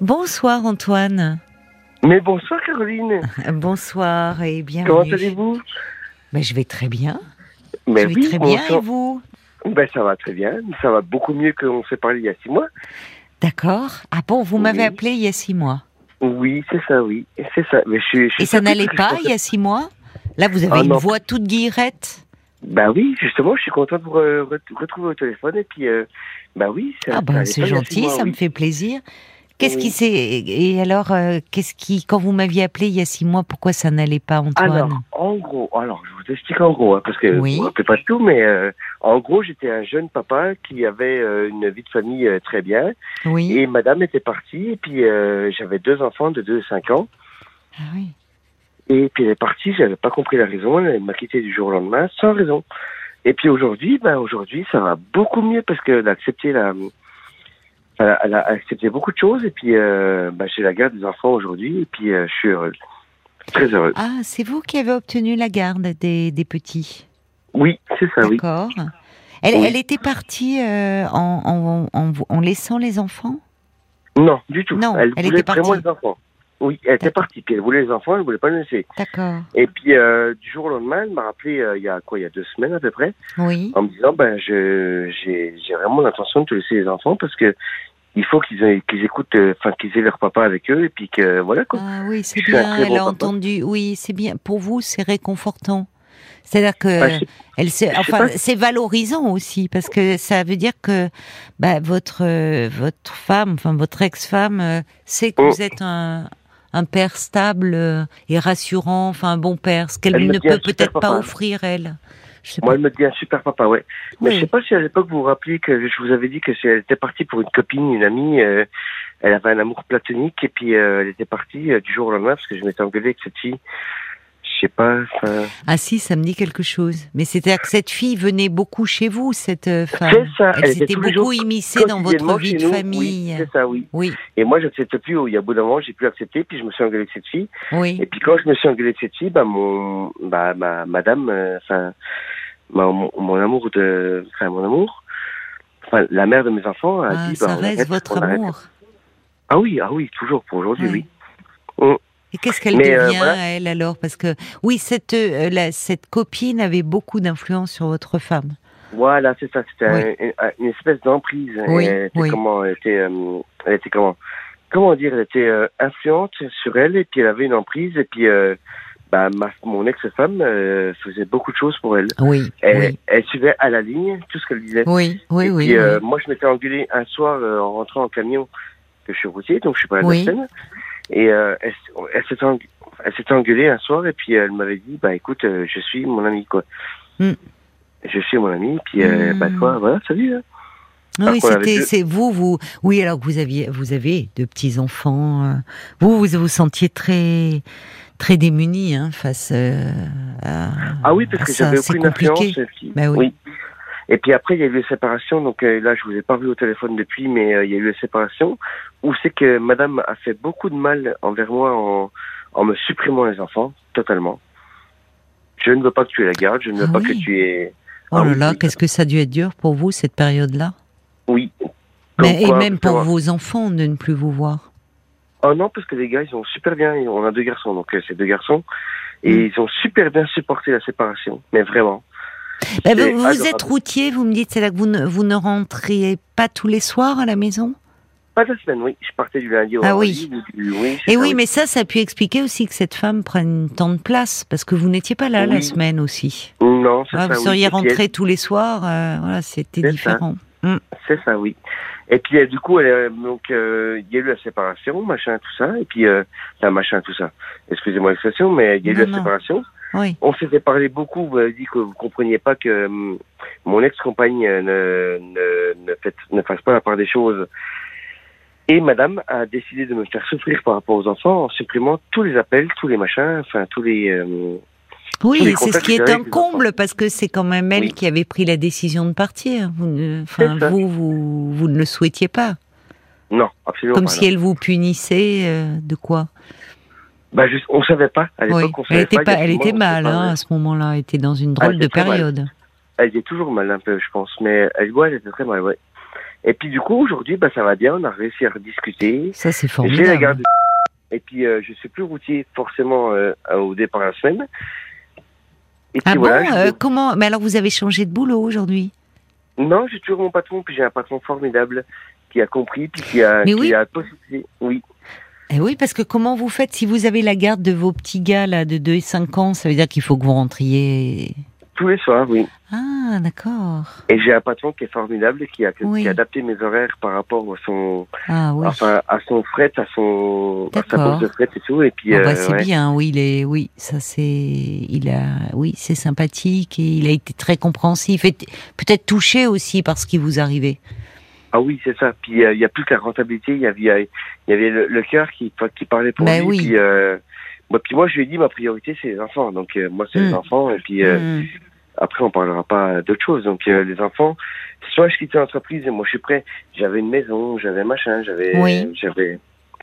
Bonsoir Antoine. Mais bonsoir Caroline. Bonsoir et bienvenue. Comment allez-vous? Ben, Je vais très bien. Mais je vais oui, très bien et vous? Ben ça va très bien. Ça va beaucoup mieux qu'on s'est parlé il y a six mois. D'accord. Ah bon, vous m'avez appelé il y a six mois? Oui, c'est ça, oui. C'est ça. Mais je, suis- je suis Et ça n'allait pas il y a six mois? Là, vous avez Ah une non. voix toute guillerette? Ben oui, justement, je suis content de vous re- re- retrouver au téléphone. Et puis, euh, ben oui, ça, Ah ben c'est gentil, mois, ça oui. me fait plaisir. Qu'est-ce Oui. qui s'est et alors euh, qu'est-ce qui quand vous m'aviez appelé il y a six mois pourquoi ça n'allait pas Antoine Alors, en gros, alors je vous explique en gros, hein, parce que Oui. vous ne pas tout, mais euh, en gros, j'étais un jeune papa qui avait euh, une vie de famille très bien, Oui. et madame était partie, et puis j'avais deux enfants de 2 et 5 ans, Ah oui. et puis elle est partie, j'avais pas compris la raison, elle m'a quitté du jour au lendemain, sans raison. Et puis aujourd'hui, ben aujourd'hui, ça va beaucoup mieux parce qu'elle a accepté la... Elle a, elle a accepté beaucoup de choses, et puis euh, ben, j'ai la garde des enfants aujourd'hui, et puis euh, je suis heureux. Très heureux. Ah, c'est vous qui avez obtenu la garde des, des petits? Oui, c'est ça, oui. D'accord. Elle, Oui. elle était partie euh, en, en, en, en laissant les enfants? Non, du tout. Non, elle, elle voulait était vraiment les enfants. Oui, elle était partie. Puis elle voulait les enfants, elle voulait pas les laisser. D'accord. Et puis euh, du jour au lendemain, elle m'a rappelé euh, il y a quoi, il y a deux semaines à peu près, Oui. en me disant ben j'ai vraiment l'intention de te laisser les enfants parce que il faut qu'ils aient- qu'ils écoutent, euh, enfin qu'ils aient leur papa avec eux et puis que voilà quoi. Ah oui, c'est bien. Elle bon a entendu. Oui, c'est bien. Pour vous, c'est réconfortant. C'est-à-dire que sais- elle se, enfin, c'est valorisant aussi parce que ça veut dire que bah, votre euh, votre femme, enfin votre ex-femme, euh, sait que Oh. vous êtes un un père stable et rassurant, enfin un bon père, ce qu'elle ne peut peut-être pas papa. offrir elle. Je Moi, elle me dit un super papa, ouais. Mais Oui. je sais pas si à l'époque vous vous rappelez que je vous avais dit que elle était partie pour une copine, une amie, euh, elle avait un amour platonique et puis euh, elle était partie euh, du jour au lendemain parce que je m'étais engueulé avec cette fille. Je sais pas. enfin, Ah si, ça me dit quelque chose. Mais c'était que cette fille venait beaucoup chez vous, cette femme. C'est ça, Elle elle était s'était beaucoup immiscée dans votre vie de nous. famille. Oui, c'est ça, oui. Oui, Et moi, j'accepte plus. Il y a bout d'un moment, j'ai plus accepté, puis je me suis engueulé avec cette fille. oui. Et puis quand je me suis engueulé avec cette fille, bah mon, bah ma madame, enfin, mon, mon amour de, enfin mon amour, enfin la mère de mes enfants a Ah, dit, ça bah on reste arrête, votre on arrête. amour. Ah oui, ah oui, toujours pour aujourd'hui, Oui. oui. Et qu'est-ce qu'elle euh, devient, voilà. elle, alors? Parce que, oui, cette, euh, la- cette copine avait beaucoup d'influence sur votre femme. Voilà, c'est ça. C'était Oui. un- un- une espèce d'emprise. Oui, elle oui. comment Elle était, euh, elle était comment Comment dire Elle était euh, influente sur elle et puis elle avait une emprise et puis euh, bah, ma, mon ex-femme euh, faisait beaucoup de choses pour elle. Oui, Elle, oui. elle suivait à la ligne tout ce qu'elle disait. Oui, oui, et oui. puis euh, moi, je m'étais engueulé un soir euh, en rentrant en camion que je suis routier, donc je suis pas à la scène. Et elle, elle s'était engueulée un soir et puis elle m'avait dit bah écoute, je suis mon ami quoi. Hmm. Je suis mon ami, puis bah toi, voilà, salut. hein. Ah oui, c'était, c'est vous, vous. Oui, alors que vous aviez, vous avez deux petits enfants. Vous, vous vous sentiez très, très démunis hein, face euh, à. Ah oui, parce que j'avais aucune influence. compliqué. et puis- Bah oui. Et puis après, il y a eu les séparations. Donc euh, là, je vous ai pas vu au téléphone depuis, mais euh, il y a eu les séparations où c'est que Madame a fait beaucoup de mal envers moi en, en me supprimant les enfants totalement. Je ne veux pas que tu aies la garde. Je ne veux Ah pas oui. que tu aies. Oh là là, qu'est-ce que ça a dû être dur pour vous cette période-là? Oui. Mais, et quoi, même pour vos enfants de ne plus vous voir. Oh non, parce que les gars, ils ont super bien. On a deux garçons, donc euh, c'est deux garçons. Et Mm. ils ont super bien supporté la séparation. Mais vraiment. Bah, C'est vous, êtes routier, vous me dites, c'est là que vous ne, vous ne rentriez pas tous les soirs à la maison? Pas la semaine, oui. Je partais du lundi au Ah vendredi. oui. ou du- oui, Et ça, oui, mais ça, ça a pu expliquer aussi que cette femme prenne tant de place, parce que vous n'étiez pas là la semaine aussi. Non, c'est Ah, ça. vous seriez rentré tous les soirs, euh, voilà, c'était ça. Différent. C'est ça, oui. Et puis euh, du coup, elle, euh, donc euh, il y a eu la séparation, machin, tout ça, et puis euh, machin, tout ça. Excusez-moi l'expression, mais il y a eu Non, la non. séparation. Oui. On s'était parlé beaucoup. Vous avez dit que vous compreniez pas que hum, mon ex-compagne ne, ne, ne, fait- ne fasse pas la part des choses. Et Madame a décidé de me faire souffrir par rapport aux enfants en supprimant tous les appels, tous les machins, enfin tous les. euh, Oui, c'est ce qui est un comble, parce que c'est quand même elle Oui. qui avait pris la décision de partir. Vous ne, vous, vous, vous ne le souhaitiez pas. non, absolument Comme pas. si non. elle vous punissait euh, de quoi? Bah, juste, on savait pas. À l'époque, Oui, on elle savait était, pas. elle était mal savait pas, hein, à ce moment-là. Elle était dans une drôle de mal. période. Elle était toujours mal un peu, je pense, mais elle, ouais, elle était très mal, ouais. Et puis du coup, aujourd'hui, bah, ça va bien, on a réussi à rediscuter. Ça, c'est formidable. Et puis, euh, je suis plus routier forcément euh, au départ de la semaine. Et puis Ah bon je- euh, Comment Mais alors, vous avez changé de boulot aujourd'hui? Non, j'ai toujours mon patron, puis j'ai un patron formidable qui a compris, puis qui a, Mais qui oui. a. Oui. Eh oui, parce que comment vous faites si vous avez la garde de vos petits gars là de 2 et 5 ans? Ça veut dire qu'il faut que vous rentriez. Tous les soirs, oui. Ah, d'accord. Et j'ai un patron qui est formidable, qui a, Oui. qui a adapté mes horaires par rapport à son, Ah oui. enfin, à son fret, à son, à sa bourse de fret et tout. Et puis, Ah bah, euh, c'est ouais. bien, oui, il est, oui, ça c'est, il a, oui, c'est sympathique et il a été très compréhensif et peut-être touché aussi par ce qui vous arrivait. Ah oui, c'est ça. Puis euh, il y a plus que la rentabilité, il y avait, il y avait le, le cœur qui, qui parlait pour Ben lui. oui. Puis, euh, moi, puis moi, je lui ai dit, ma priorité, c'est les enfants. Donc euh, moi, c'est les Mm. enfants. Et puis euh, Hmm. Après, on parlera pas d'autre chose. Donc euh, les enfants, soit je quittais l'entreprise et moi, je suis prêt. J'avais une maison, j'avais machin, j'avais, Oui. j'avais,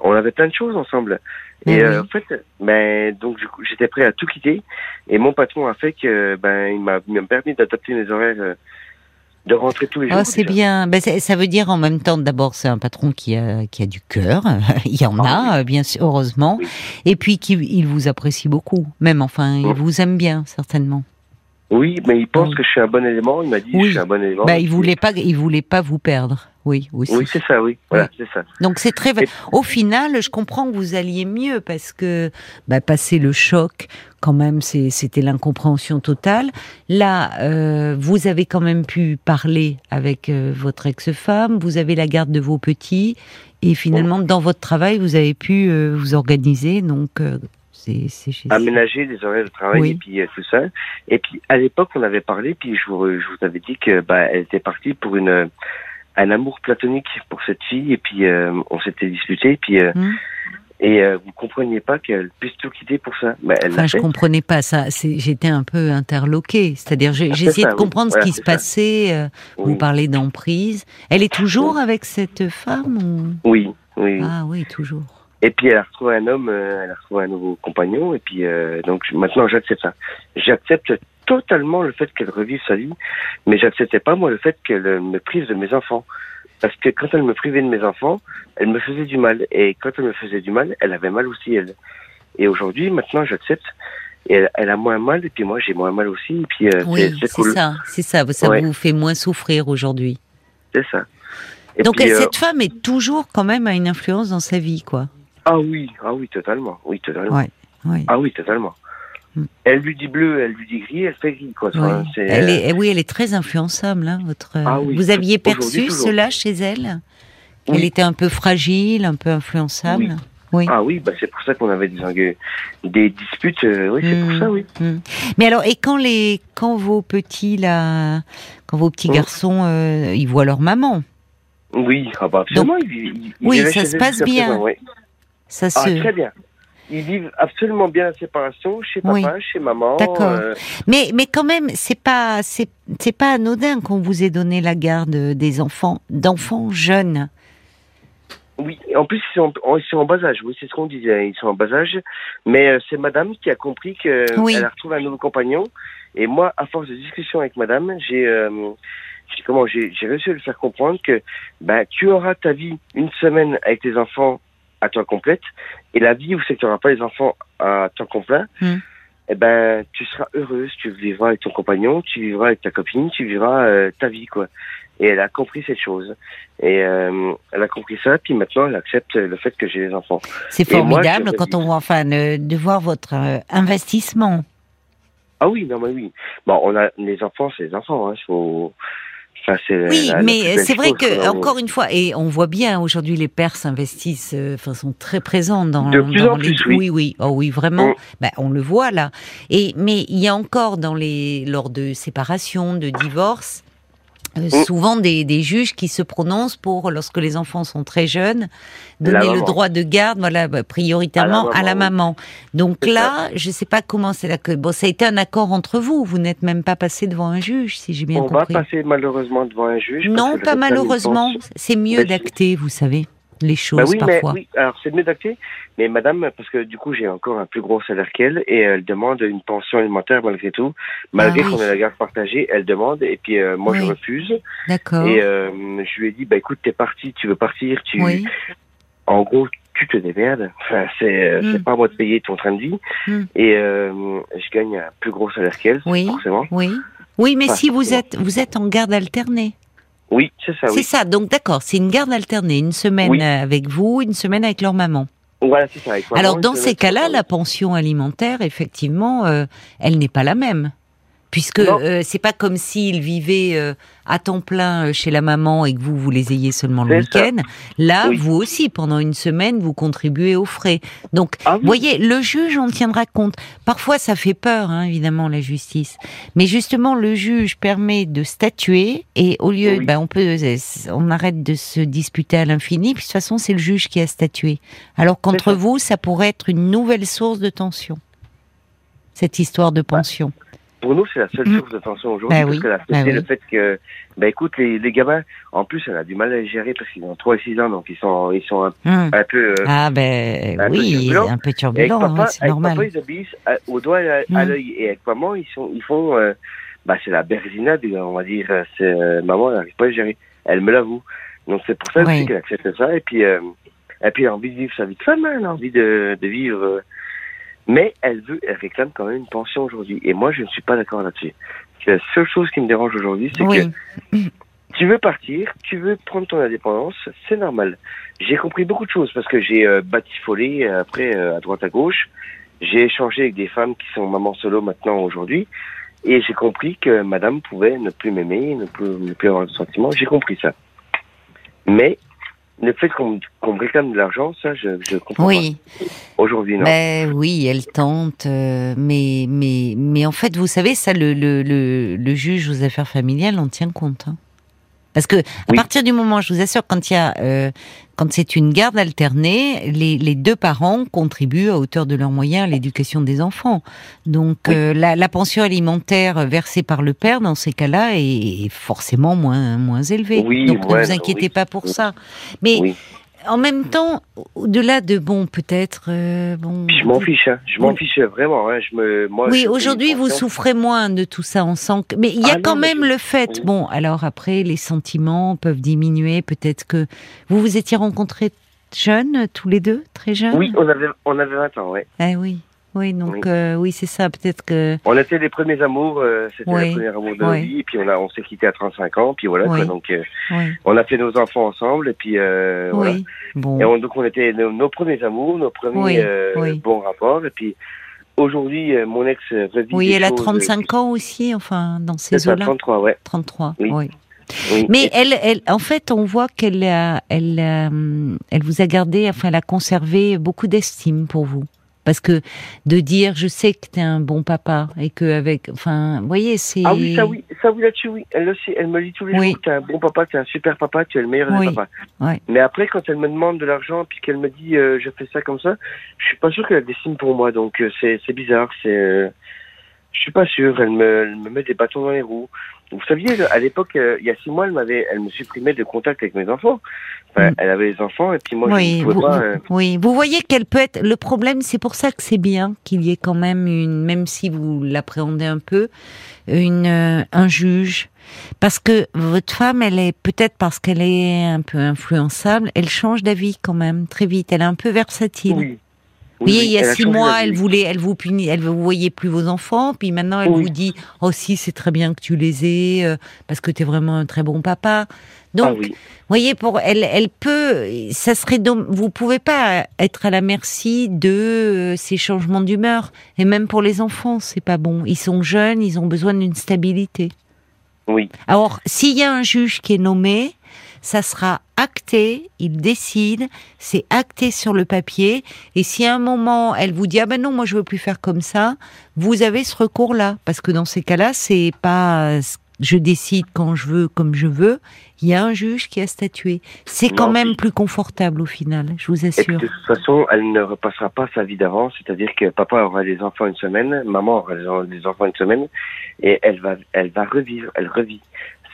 on avait plein de choses ensemble. Ben Et euh, en fait, ben donc j'étais prêt à tout quitter. Et mon patron a fait que ben il m'a permis d'adapter mes horaires, euh, de rentrer tous les jours. Oh, c'est bien. Ben, ça veut dire en même temps, d'abord, c'est un patron qui a, qui a du cœur. il y en Ah a, euh, bien sûr, heureusement. Oui. Et puis, qui, il vous apprécie beaucoup. Même, enfin, il Mm. vous aime bien, certainement. Oui, mais il pense Oui. que je suis un bon élément. Il m'a dit Oui. je suis un bon élément. Bah, il voulait pas, il voulait pas vous perdre. Oui, aussi. Oui, c'est ça, oui. Voilà, c'est ça. Donc c'est très. Et- Au final, je comprends que vous alliez mieux parce que bah, passer le choc, quand même, c'était l'incompréhension totale. Là, euh, vous avez quand même pu parler avec euh, votre ex-femme. Vous avez la garde de vos petits et finalement, dans votre travail, vous avez pu euh, vous organiser. Donc euh, c'est c'est chez- Aménager des horaires de travail Oui. et puis euh, tout ça. Et puis à l'époque, on avait parlé, puis je vous, je vous avais dit que bah elle était partie pour une un amour platonique pour cette fille et puis euh, on s'était disputé puis euh, Hmm. et euh, vous compreniez pas qu'elle puisse tout quitter pour ça. Bah, elle Enfin, je comprenais pas ça. C'est- J'étais un peu interloquée. C'est-à-dire, j'ai Ah, c'est ça, de oui. comprendre Voilà, ce qui se ça. passait. euh, Vous Oui. parlez d'emprise. Elle est toujours avec cette femme ou... Oui, oui. Ah oui, toujours. Et puis elle a retrouvé un homme, euh, elle a retrouvé un nouveau compagnon, et puis euh, donc maintenant j'accepte ça. J'accepte totalement le fait qu'elle revive sa vie, mais j'acceptais pas moi le fait qu'elle euh, me prive de mes enfants. Parce que quand elle me privait de mes enfants, elle me faisait du mal. Et quand elle me faisait du mal, elle avait mal aussi, elle. Et aujourd'hui, maintenant, j'accepte. Elle, elle a moins mal, et puis moi, j'ai moins mal aussi. Et puis, euh, Oui, c'est- cool. ça. C'est ça. Ça Ouais. vous fait moins souffrir aujourd'hui. C'est ça. Et Donc puis, euh, cette femme est toujours quand même à une influence dans sa vie, quoi. Ah oui, ah oui, totalement. Oui, totalement. Ouais. Oui. Ah oui, totalement. Mm. Elle lui dit bleu, elle lui dit gris, elle fait gris, quoi. Enfin, Oui. c'est, Elle euh, est, eh oui, elle est très influençable, hein, votre. Ah oui, Vous aviez perçu cela chez elle? Elle Oui. était un peu fragile, un peu influençable? Oui. Ah oui, bah c'est pour ça qu'on avait des, engue- des disputes. euh, oui, c'est Mm. pour ça, oui. Mm. Mais alors, et quand les, quand vos petits là, quand vos petits Mm. garçons, euh, ils voient leur maman, Oui, ah bah absolument. ils- ils- ils Oui, ça se elle passe bien. présent, oui. Ça Ah, très bien. Ils vivent absolument bien la séparation chez papa, Oui. chez maman. D'accord. euh, Mais, mais quand même, c'est pas, c'est, c'est pas anodin qu'on vous ait donné la garde des enfants, d'enfants jeunes. oui, en plus ils sont, en- ils sont en bas âge. Oui, c'est ce qu'on disait. Ils sont en bas âge. Mais euh, c'est Madame qui a compris que Oui. elle a retrouvé un nouveau compagnon. Et moi, à force de discussion avec Madame, j'ai euh, j'ai- comment j'ai j'ai réussi à lui faire comprendre que ben tu auras ta vie une semaine avec tes enfants à temps complète et la vie où c'est que tu n'auras pas les enfants à temps complet. Hmm. Eh ben, tu seras heureuse, tu vivras avec ton compagnon, tu vivras avec ta copine, tu vivras euh, ta vie, quoi. Et elle a compris cette chose. Et euh, elle a compris ça, puis maintenant elle accepte le fait que j'ai les enfants. C'est moi, formidable quand on voit, enfin, le- de voir votre euh, investissement. Ah oui, non mais oui. Bon, on a les enfants, c'est les enfants. Hein, faut... enfin, Oui, la- mais belle c'est vrai chose, que encore une fois, et on voit bien aujourd'hui les pères s'investissent, euh, enfin sont très présents dans, De plus dans en les. plus, oui. oui, oui, oh oui, vraiment. Mm. Ben, on le voit là. Et mais il y a encore dans les lors de séparation, de divorce. Euh, Mm. Souvent des, des juges qui se prononcent pour, lorsque les enfants sont très jeunes, donner le droit de garde, voilà, bah, prioritairement à la maman. À la Donc là, je sais pas comment c'est là que bon, ça a été un accord entre vous. Vous n'êtes même pas passé devant un juge, si j'ai bien on va compris. passer malheureusement devant un juge. Non, pas malheureusement. C'est mieux d'acter, vous savez. Les choses Bah oui, mais parfois. oui, alors c'est de mieux d'acter, mais madame, parce que du coup j'ai encore un plus gros salaire qu'elle et elle demande une pension alimentaire malgré tout, malgré Ah oui. qu'on ait la garde partagée, elle demande et puis euh, moi je Oui. refuse D'accord. et euh, je lui ai dit bah écoute t'es parti, tu veux partir, tu oui. en gros tu te démerdes, enfin c'est euh, Mm. c'est pas à moi de payer ton train de vie Mm. et euh, je gagne un plus gros salaire qu'elle Oui. forcément. Oui. Oui, mais si vous êtes vous êtes en garde alternée. Oui c'est ça C'est oui. ça. Donc d'accord, c'est une garde alternée, une semaine Oui. euh, avec vous, une semaine avec leur maman. Voilà c'est ça. avec maman, Alors dans ces cas-là, la pension alimentaire, effectivement, euh, elle n'est pas la même. Puisque euh, c'est pas comme s'ils vivaient euh, à temps plein euh, chez la maman et que vous vous les ayez seulement le week-end. Là, Oui. vous aussi, pendant une semaine, vous contribuez aux frais. Donc, Ah oui. voyez, le juge en tiendra compte. Parfois, ça fait peur, hein, évidemment, la justice. Mais justement, le juge permet de statuer et au lieu, Oui. ben, on peut, on arrête de se disputer à l'infini. De toute façon, c'est le juge qui a statué. Alors qu'entre vous, ça pourrait être une nouvelle source de tension. Cette histoire de pension. Pour nous, c'est la seule Mm. source de tension aujourd'hui, Bah parce oui, que la- bah c'est oui. le fait que, bah écoute, les, les gamins, en plus, elle a du mal à les gérer parce qu'ils ont 3 et 6 ans, donc ils sont, ils sont un, Hum. un peu, euh, Ah ben un peu oui, turbulent. un peu et avec turbulent, papa, oui, c'est normal. papa, ils obéissent à- au doigt et à, à Mm. l'œil, et avec maman, ils sont, ils font, euh, bah c'est la berzinade, on va dire, euh, euh, maman, elle n'arrive pas à les gérer, elle me l'avoue. Donc c'est pour ça aussi qu'elle accepte ça, et puis, euh, et puis elle a envie de vivre sa vie de femme, hein, elle a envie de, de vivre, euh, mais elle veut, elle réclame quand même une pension aujourd'hui, et moi, je ne suis pas d'accord là-dessus. La seule chose qui me dérange aujourd'hui, c'est que tu veux partir, tu veux prendre ton indépendance, c'est normal. J'ai compris beaucoup de choses parce que j'ai euh, batifolé euh, après euh, à droite à gauche. J'ai échangé avec des femmes qui sont maman solo maintenant aujourd'hui et j'ai compris que madame pouvait ne plus m'aimer, ne plus, ne plus avoir de sentiments. J'ai compris ça. Mais le fait qu'on me réclame de l'argent, ça, je, je comprends oui. Aujourd'hui, non. Ben oui, elle tente, euh, mais mais mais en fait, vous savez, ça, le le le, le juge aux affaires familiales en tient compte. hein. Parce que à Oui. partir du moment, je vous assure, quand il y a euh, quand c'est une garde alternée, les, les deux parents contribuent à hauteur de leurs moyens à l'éducation des enfants. Donc Oui. euh, la, la pension alimentaire versée par le père dans ces cas-là est, est forcément moins moins élevée. Oui, Donc ne vous inquiétez oui. pas pour ça. Mais Oui. En même temps, au-delà de bon, peut-être euh, bon. Je m'en fiche, hein. Je m'en Oui. fiche vraiment. Hein. Je me, moi, Oui, aujourd'hui, vous souffrez moins de tout ça. On sent que, mais il y a Ah quand même je- le fait. oui. Bon, alors après, les sentiments peuvent diminuer. Peut-être que vous vous étiez rencontrés jeunes, tous les deux, très jeunes? Oui, on avait, on avait 20 ans, ouais. Ah oui, oui. Donc Oui. euh, oui, c'est ça. Peut-être que. On était les premiers amours, euh, c'était Oui. le premier amour de Oui. vie, et puis on, a, on s'est quitté à 35 ans, puis voilà, quoi, donc euh, on a fait nos enfants ensemble, et puis euh, voilà. Bon. Et on- donc on était nos, nos premiers amours, nos premiers euh, bons rapports, et puis aujourd'hui, euh, mon ex revit Oui, elle a choses, 35 ans aussi. Enfin, dans ces eaux-là. 33, ouais. 33. Oui. Oui. Mais elle, elle, en fait, on voit qu'elle elle, elle vous a gardé, enfin, elle a conservé beaucoup d'estime pour vous. Parce que de dire, je sais que t'es un bon papa et que avec, enfin, vous voyez, c'est. Ah oui, ça oui, ça oui là-dessus, oui. Elle, elle me dit tous les Oui. jours, t'es un bon papa, t'es un super papa, tu es le meilleur Oui. des papas. Ouais. Mais après, quand elle me demande de l'argent, puis qu'elle me dit, euh, je fais ça comme ça, je suis pas sûr qu'elle dessine pour moi, donc euh, c'est c'est bizarre, c'est... euh, je suis pas sûr, elle me, elle me met des bâtons dans les roues. Vous saviez, à l'époque, euh, il y a six mois, elle m'avait, elle me supprimait de contact avec mes enfants. Enfin, Mm. Elle avait les enfants, et puis moi, oui, je ne pouvais vous, pas... euh, oui, vous voyez qu'elle peut être. Le problème, c'est pour ça que c'est bien qu'il y ait quand même une, même si vous l'appréhendez un peu, une euh, un juge, parce que votre femme, elle est peut-être parce qu'elle est un peu influençable, elle change d'avis quand même très vite. Elle est un peu versatile. oui. Voyez, il y a six mois, elle voulait, elle vous punit, elle vous voyait plus vos enfants, puis maintenant elle Oui. vous dit, oh si, c'est très bien que tu les aies, euh, parce que tu es vraiment un très bon papa. Donc, Ah oui. vous voyez, pour elle, elle peut, ça serait, dom- vous pouvez pas être à la merci de euh, ces changements d'humeur, et même pour les enfants, c'est pas bon. Ils sont jeunes, ils ont besoin d'une stabilité. Oui. Alors, s'il y a un juge qui est nommé, ça sera acté, il décide, c'est acté sur le papier, et si à un moment elle vous dit ah ben non moi je veux plus faire comme ça, vous avez ce recours-là, parce que dans ces cas-là c'est pas je décide quand je veux comme je veux, il y a un juge qui a statué. C'est quand Non, même plus confortable au final, je vous Et assure. de toute façon, elle ne repassera pas sa vie d'avant, c'est-à-dire que papa aura des enfants une semaine, maman aura des enfants une semaine, et elle va, elle va revivre, elle revit.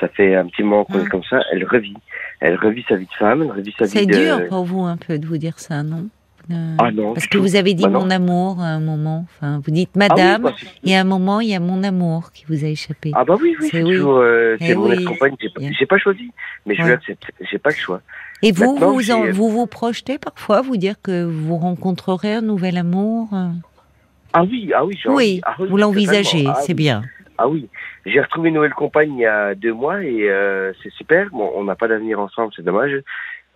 Ça fait un petit moment qu'on est Ah. comme ça. Elle revit. Elle revit sa vie de femme, elle revit sa C'est vie de. dur pour vous un peu de vous dire ça, non? Euh, Ah non, Parce que vous avez dit Bah mon amour à un moment. Enfin, vous dites Ah madame, bah, c'est- et à un moment, il y a mon amour qui vous a échappé. Ah bah oui, oui, C'est c'est oui. toujours euh, Eh c'est mon oui. ex-compagne. J'ai pas, choisi, mais je l'accepte. J'ai pas le choix. et vous, maintenant, vous, en- vous vous projetez parfois, vous dire que vous rencontrerez un nouvel amour? Euh Ah oui, ah oui, j'ai Oui. Ah vous l'envisagez. Ah c'est bien. Ah oui, j'ai retrouvé une nouvelle compagne il y a deux mois et euh, c'est super. Bon, on n'a pas d'avenir ensemble, c'est dommage.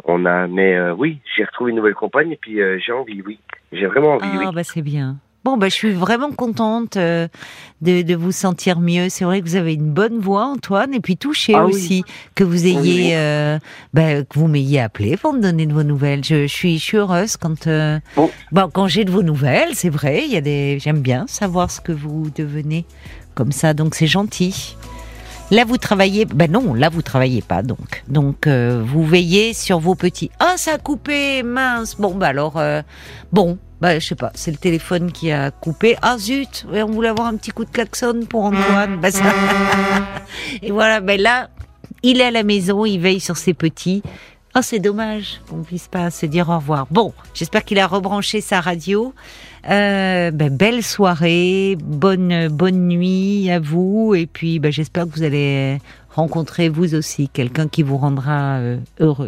On a, mais euh, oui, j'ai retrouvé une nouvelle compagne et puis euh, j'ai envie, oui, j'ai vraiment envie, Ah oui. bah c'est bien. Bon bah je suis vraiment contente de, de vous sentir mieux. C'est vrai que vous avez une bonne voix, Antoine, et puis touché Ah oui. aussi que vous ayez, Oui. bah, que vous m'ayez appelé pour me donner de vos nouvelles. Je, je suis, je suis heureuse quand, Bon. bon, quand j'ai de vos nouvelles. C'est vrai, il y a des, j'aime bien savoir ce que vous devenez ça, donc c'est gentil. Là, vous travaillez. Ben non, là, vous travaillez pas, donc. Donc, euh, vous veillez sur vos petits. Ah, ça a coupé, mince. Bon, bah alors, euh, bon, bah je sais pas. C'est le téléphone qui a coupé. Ah zut, on voulait avoir un petit coup de klaxon pour Antoine. Ça... Et voilà, ben là, il est à la maison, il veille sur ses petits. Oh, c'est dommage qu'on puisse pas se dire au revoir. Bon, j'espère qu'il a rebranché sa radio. Euh, ben, belle soirée, bonne bonne nuit à vous, et puis ben, j'espère que vous allez rencontrer vous aussi quelqu'un qui vous rendra euh, heureux.